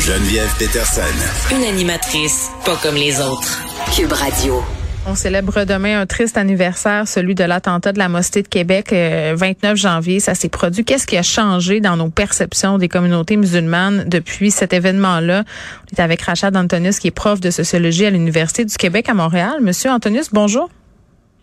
Geneviève Peterson. Une animatrice pas comme les autres. Cube Radio. On célèbre demain un triste anniversaire, celui de l'attentat de la mosquée de Québec, 29 euh, janvier. Ça s'est produit. Qu'est-ce qui a changé dans nos perceptions des communautés musulmanes depuis cet événement-là? On est avec Rachad Antonius, qui est prof de sociologie à l'Université du Québec à Montréal. Monsieur Antonius, bonjour.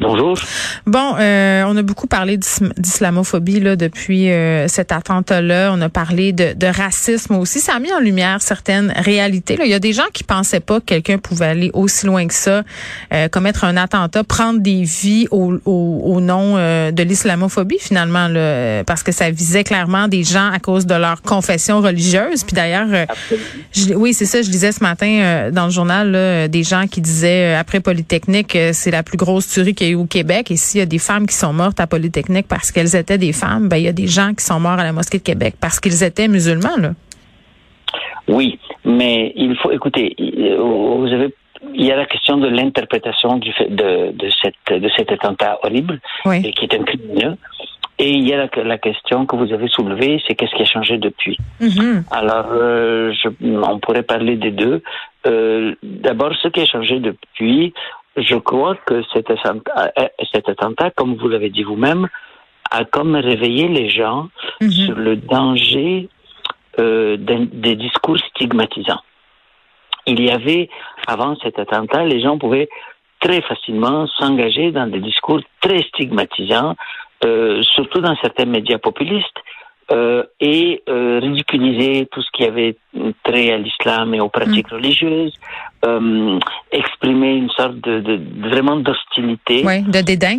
Bonjour. Bon, euh, on a beaucoup parlé d'islamophobie là depuis euh, cet attentat-là. On a parlé de, de, racisme aussi. Ça a mis en lumière certaines réalités. Là. Il y a des gens qui pensaient pas que quelqu'un pouvait aller aussi loin que ça, euh, commettre un attentat, prendre des vies au, au, au nom euh, de l'islamophobie finalement, là, parce que ça visait clairement des gens à cause de leur confession religieuse. Puis d'ailleurs, oui, c'est ça. Je disais ce matin dans le journal là, des gens qui disaient après Polytechnique, c'est la plus grosse tuerie au Québec. Et s'il y a des femmes qui sont mortes à Polytechnique parce qu'elles étaient des femmes, ben, il y a des gens qui sont morts à la mosquée de Québec parce qu'ils étaient musulmans, là. Oui, mais il faut, écoutez, vous avez il y a la question de l'interprétation du fait de, de, cette, de cet attentat horrible et qui est un criminel. Et il y a la, question que vous avez soulevée, c'est qu'est-ce qui a changé depuis? Mm-hmm. Alors, euh, je, on pourrait parler des deux. Euh, D'abord, ce qui a changé depuis, je crois que cet attentat, euh, cet attentat comme vous l'avez dit vous-même, a comme réveillé les gens mhm. sur le danger euh, des discours stigmatisants. Il y avait, avant cet attentat, les gens pouvaient très facilement s'engager dans des discours très stigmatisants, euh, surtout dans certains médias populistes, euh, et euh, ridiculiser tout ce qui avait trait à l'islam et aux pratiques mm. religieuses, euh, exprimer une sorte de, de, vraiment d'hostilité. Oui, de dédain.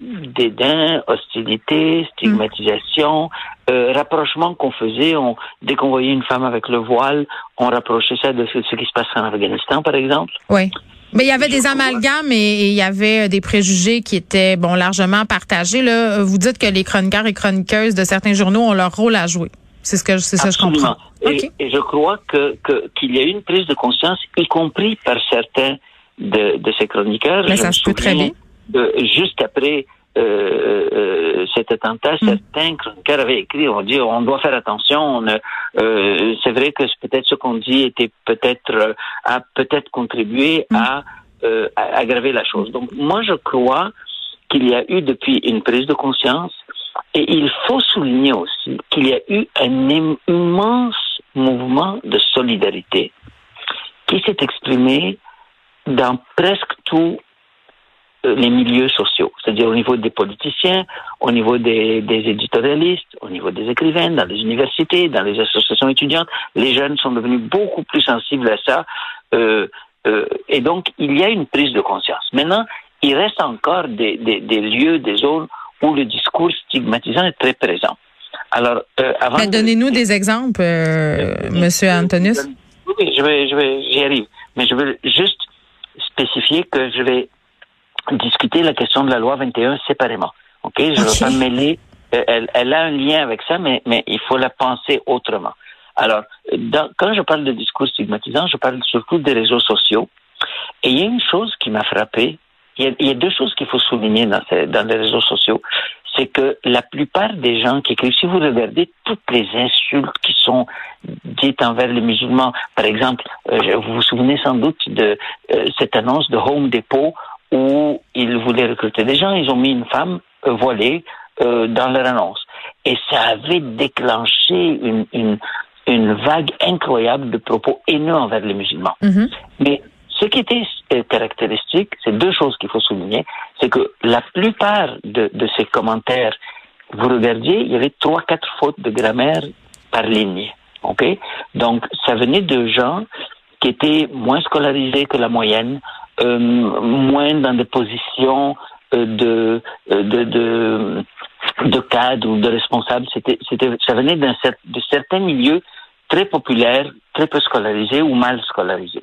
Dédain, hostilité, stigmatisation, euh, rapprochement qu'on faisait. On, dès qu'on voyait une femme avec le voile, on rapprochait ça de ce, ce qui se passe en Afghanistan, par exemple. Oui. Mais il y avait des amalgames et, il y avait des préjugés qui étaient bon largement partagés. Là, vous dites que les chroniqueurs et chroniqueuses de certains journaux ont leur rôle à jouer. C'est ce que c'est ça que je comprends. Et, et, je crois que qu'il y a eu une prise de conscience, y compris par certains de, de ces chroniqueurs. Mais ça se peut très bien. juste après euh, euh, cet attentat, mm. certains chroniqueurs avaient écrit, on dit, on doit faire attention. Euh, c'est vrai que peut-être ce qu'on dit était peut-être a peut-être contribué mm. à, à, aggraver la chose. Donc moi, je crois qu'il y a eu depuis une prise de conscience, et il faut souligner aussi qu'il y a eu un immense mouvement de solidarité qui s'est exprimé dans presque tous euh, les milieux sociaux, c'est-à-dire au niveau des politiciens, au niveau des, des, éditorialistes, au niveau des écrivains, dans les universités, dans les associations étudiantes. Les jeunes sont devenus beaucoup plus sensibles à ça. Euh, euh, et donc, il y a une prise de conscience. Maintenant, il reste encore des, des, des lieux, des zones où le discours stigmatisant est très présent. Alors, euh, avant. Donnez-nous des exemples, euh, Monsieur Antonius. Oui, je vais, je vais, j'y arrive. Mais je veux juste spécifier que je vais discuter la question de la loi 21 séparément. Ok, je ne veux pas mêler. Euh, elle, elle, a un lien avec ça, mais, mais il faut la penser autrement. Alors, dans, quand je parle de discours stigmatisant, je parle surtout des réseaux sociaux. Et il y a une chose qui m'a frappé. Il y, a, il y a, deux choses qu'il faut souligner dans, ces, dans les réseaux sociaux. C'est que la plupart des gens qui écrivent, si vous regardez toutes les insultes qui sont dites envers les musulmans, par exemple, euh, vous vous souvenez sans doute de euh, cette annonce de Home Depot où ils voulaient recruter des gens, ils ont mis une femme euh, voilée euh, dans leur annonce. Et ça avait déclenché une, une, une, vague incroyable de propos haineux envers les musulmans. Mm-hmm. Mais ce qui était euh, caractéristique, c'est deux choses qu'il faut souligner, c'est que la plupart de, de, ces commentaires, vous regardiez, il y avait trois, quatre fautes de grammaire par ligne. OK? Donc, ça venait de gens qui étaient moins scolarisés que la moyenne, moins dans des positions euh, de, euh, de, de, de cadre ou de responsable. C'était, c'était, ça venait d'un, de certains milieux très populaires, très peu scolarisés ou mal scolarisés.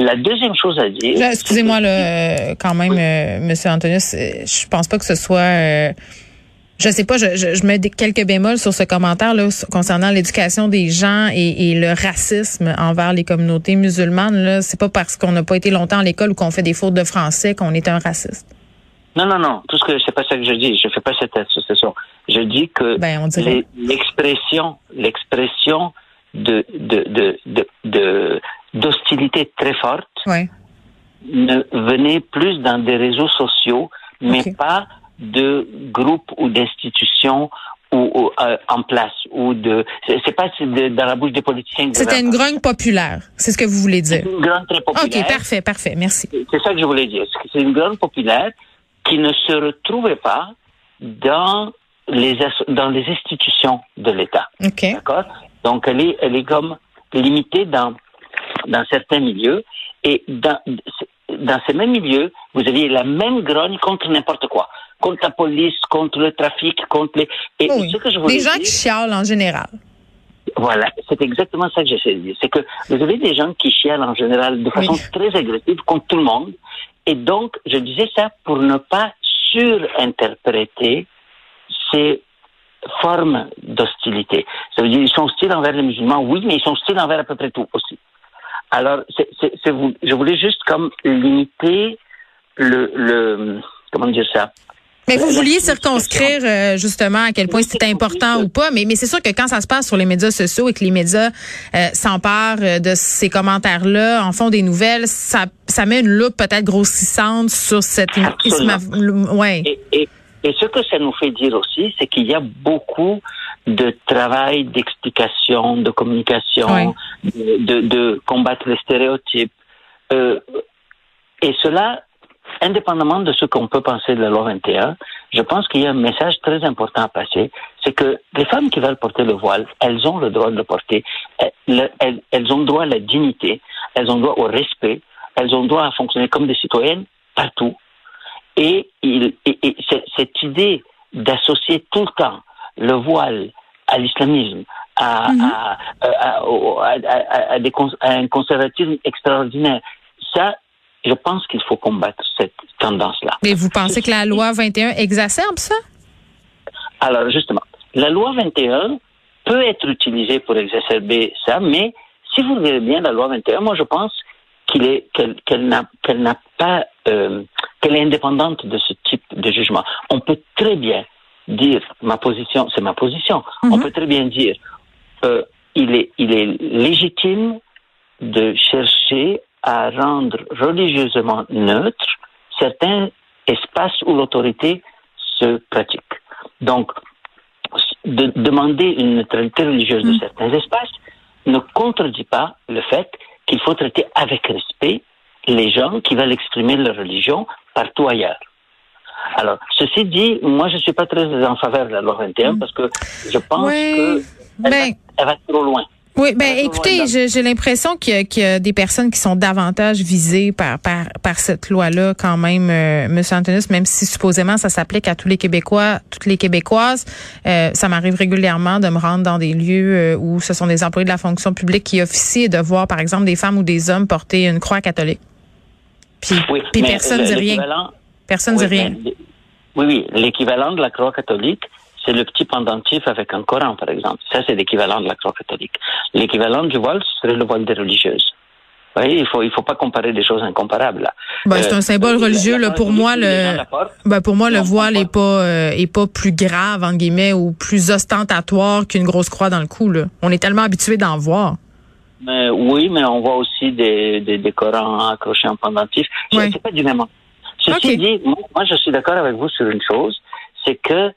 La deuxième chose à dire. excusez-moi, le, quand même, Monsieur Antonius, je pense pas que ce soit je sais pas, je, je, mets quelques bémols sur ce commentaire là concernant l'éducation des gens et, et, le racisme envers les communautés musulmanes. Là, c'est pas parce qu'on n'a pas été longtemps à l'école ou qu'on fait des fautes de français qu'on est un raciste. Non, non, non. Tout ce que c'est pas ça que je dis. Je fais pas cette association. Je dis que Ben, on dirait. les- l'expression, l'expression de de de d'hostilité très forte Ouais. ne venait plus dans des réseaux sociaux, mais pas de groupes ou d'institutions ou, ou, euh, en place ou de. C'est pas de- dans la bouche des politiciens. C'était une grogne populaire. C'est ce que vous voulez dire. Une grogne très populaire. OK, parfait, parfait. Merci. C'est ça que je voulais dire. C'est une grande populaire qui ne se retrouvait pas dans les dans les institutions de l'État. OK. D'accord? Donc elle est elle est comme limitée dans dans certains milieux et dans dans ces mêmes milieux, vous aviez la même grogne contre n'importe quoi, contre la police, contre le trafic, contre les et Oui. ce que je voulais Des gens dire, qui chialent en général. voilà, c'est exactement ça que j'essaie de dire. C'est que vous avez des gens qui chialent en général de façon Oui. très agressive contre tout le monde. Et donc, je disais ça pour ne pas surinterpréter ces formes d'hostilité. Ça veut dire ils sont hostiles envers les musulmans, oui, mais ils sont hostiles envers à peu près tout aussi. Alors, je voulais juste comme limiter le, le comment dire ça? Mais vous vouliez circonscrire euh, justement à quel point c'était important ou pas, mais, mais c'est sûr que quand ça se passe sur les médias sociaux et que les médias euh, s'emparent euh, de ces commentaires-là, en font des nouvelles, ça, ça met une loupe peut-être grossissante sur cette Absolument. ouais. Et, et, et ce que ça nous fait dire aussi, c'est qu'il y a beaucoup de travail d'explication, de communication, de, de, de combattre les stéréotypes. Euh, et cela, indépendamment de ce qu'on peut penser de la loi 21, je pense qu'il y a un message très important à passer. C'est que les femmes qui veulent porter le voile, elles ont le droit de le porter. Elles, elles, elles ont droit à la dignité, elles ont droit au respect, elles ont droit à fonctionner comme des citoyennes partout. Et, il, et, et cette, idée d'associer tout le temps le voile à l'islamisme, à un conservatisme extraordinaire, ça, je pense qu'il faut combattre cette tendance-là. Mais vous pensez que la loi 21 exacerbe ça? Alors justement, la loi 21 peut être utilisée pour exacerber ça, mais si vous regardez bien la loi 21, moi je pense qu'il est qu'elle qu'elle n'a qu'elle n'a pas euh, qu'elle est indépendante de ce type de jugement. On peut très bien dire ma position, c'est ma position. On Mhm. peut très bien dire euh, il est il est légitime de chercher à rendre religieusement neutre certains espaces où l'autorité se pratique. Donc, de demander une neutralité religieuse de Mm. certains espaces ne contredit pas le fait qu'il faut traiter avec respect les gens qui veulent exprimer leur religion partout ailleurs. Alors, ceci dit, moi, je ne suis pas très en faveur de la loi 21 parce que je pense Oui. que elle, Ben- va, elle va trop loin. Oui, ben écoutez, j'ai l'impression qu'il y, a- qu'il y a des personnes qui sont davantage visées par par, par cette loi-là quand même, euh, Monsieur Antonis, même si supposément ça s'applique à tous les Québécois, toutes les Québécoises. Euh, ça m'arrive régulièrement de me rendre dans des lieux euh, où ce sont des employés de la fonction publique qui officient et de voir, par exemple, des femmes ou des hommes porter une croix catholique. Puis, Oui, puis personne le- dit rien. Personne oui, dit rien. mais- oui, oui, l'équivalent de la croix catholique, c'est le petit pendentif avec un Coran, par exemple. Ça, c'est l'équivalent de la croix catholique. L'équivalent du voile, ce serait le voile des religieuses. Vous voyez, il faut, il faut pas comparer des choses incomparables. Là. Ben, c'est Euh, un symbole religieux là pour moi le ben pour moi le voile on est pas euh, est pas plus grave en guillemets ou plus ostentatoire qu'une grosse croix dans le cou là. On est tellement habitué d'en voir. Mais, oui, mais on voit aussi des, des, des Corans accrochés en pendentif. Ouais. c'est pas du même. Ceci dit, moi, moi, je suis d'accord avec vous sur une chose, c'est que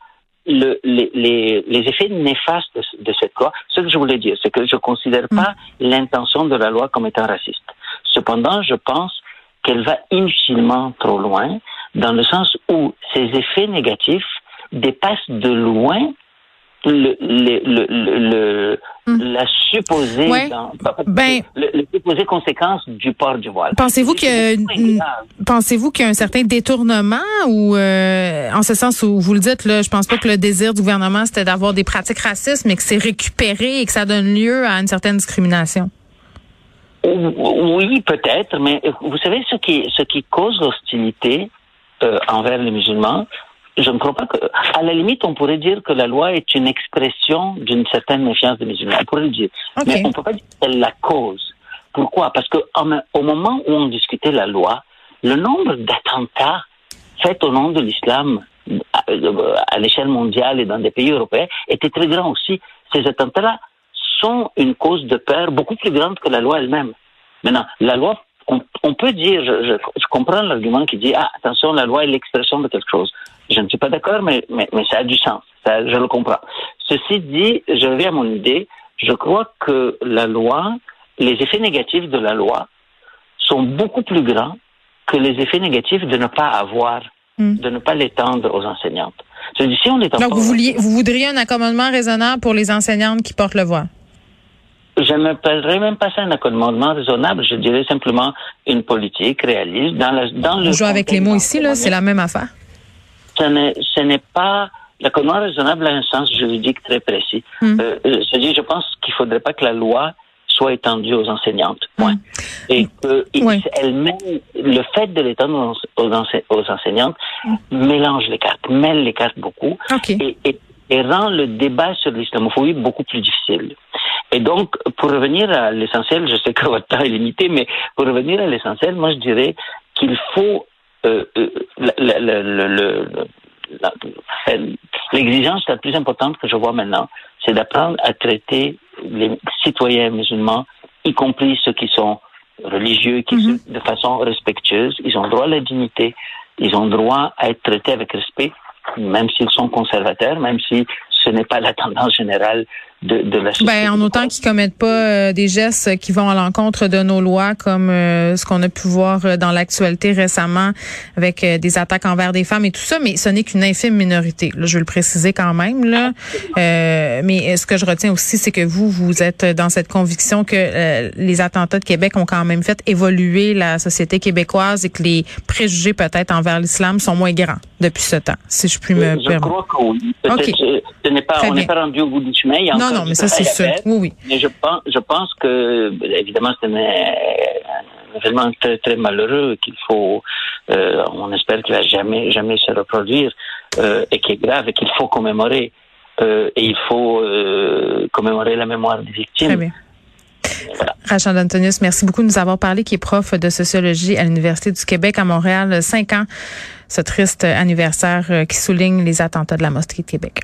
le, les, les, les effets néfastes de, de cette loi, ce que je voulais dire, c'est que je considère Mm. pas l'intention de la loi comme étant raciste. Cependant, je pense qu'elle va inutilement trop loin, dans le sens où ces effets négatifs dépassent de loin le, le, le, le, le- Mm. la supposée Ouais. dans- Ben- conséquence du port du voile. Pensez-vous que pensez-vous qu'il y a un certain détournement ou euh, en ce sens où vous le dites là, je pense pas que le désir du gouvernement c'était d'avoir des pratiques racistes mais que c'est récupéré et que ça donne lieu à une certaine discrimination? Oui, peut-être, mais vous savez ce qui, ce qui cause l'hostilité euh, envers les musulmans, je ne crois pas que, à la limite, on pourrait dire que la loi est une expression d'une certaine méfiance des musulmans. On pourrait le dire. Mais on ne peut pas dire qu'elle la cause. Pourquoi? Parce que en- au moment où on discutait la loi, le nombre d'attentats faites au nom de l'islam à, l'échelle mondiale et dans des pays européens était très grand aussi. Ces attentats-là sont une cause de peur beaucoup plus grande que la loi elle-même. Maintenant, la loi, on, peut dire, je, comprends l'argument qui dit, ah, attention, la loi est l'expression de quelque chose. Je ne suis pas d'accord, mais, mais, ça a du sens. je le comprends. Ceci dit, je reviens à mon idée. Je crois que la loi, les effets négatifs de la loi sont beaucoup plus grands que les effets négatifs de ne pas avoir, hmm. de ne pas l'étendre aux enseignantes. Si on Donc, vous, vouliez, vous voudriez un accommodement raisonnable pour les enseignantes qui portent le voile? Je ne n'appellerais même pas ça un accommodement raisonnable. Je dirais simplement une politique réaliste dans, la, dans le. On joue avec les mots ici, là, c'est la même affaire. Ce n'est pas l'accommodement raisonnable a un sens juridique très précis. Hmm. Euh, euh je pense qu'il ne faudrait pas que la loi soit étendue aux enseignantes. Point. Hmm. Et que elle le fait de l'étendre aux, aux, enseignantes hmm. mélange les cartes, mêle les cartes beaucoup et, et, et, rend le débat sur l'islamophobie beaucoup plus difficile. Et donc, pour revenir à l'essentiel, je sais que votre temps est limité, mais pour revenir à l'essentiel, moi je dirais qu'il faut euh, l'exigence la plus importante que je vois maintenant, c'est d'apprendre à traiter les citoyens musulmans, y compris ceux qui sont religieux, qui mhm. de façon respectueuse. Ils ont droit à la dignité, ils ont droit à être traités avec respect, même s'ils sont conservateurs, même si ce n'est pas la tendance générale de, de la société. Ben, en autant qu'ils commettent pas euh, des gestes qui vont à l'encontre de nos lois, comme euh, ce qu'on a pu voir euh, dans l'actualité récemment avec des attaques envers des femmes et tout ça, mais ce n'est qu'une infime minorité. Là, je veux le préciser quand même. Là. mais ce que je retiens aussi, c'est que vous, vous êtes dans cette conviction que les attentats de Québec ont quand même fait évoluer la société québécoise et que les préjugés peut-être envers l'islam sont moins grands depuis ce temps, si je puis me permettre. Je crois que oui. Ce n'est pas, on n'est pas rendu au bout du chemin. Non, non, mais ça, c'est sûr. Oui, oui. Mais je pense, je pense que, évidemment, c'est un, événement très, très malheureux qu'il faut, euh, on espère qu'il va jamais, jamais se reproduire, euh, et qui est grave et qu'il faut commémorer. Euh, et il faut commémorer la mémoire des victimes. Très bien. Voilà. Rachel Antonius, merci beaucoup de nous avoir parlé, qui est prof de sociologie à l'Université du Québec à Montréal. Cinq ans, ce triste anniversaire qui souligne les attentats de la mosquée de Québec.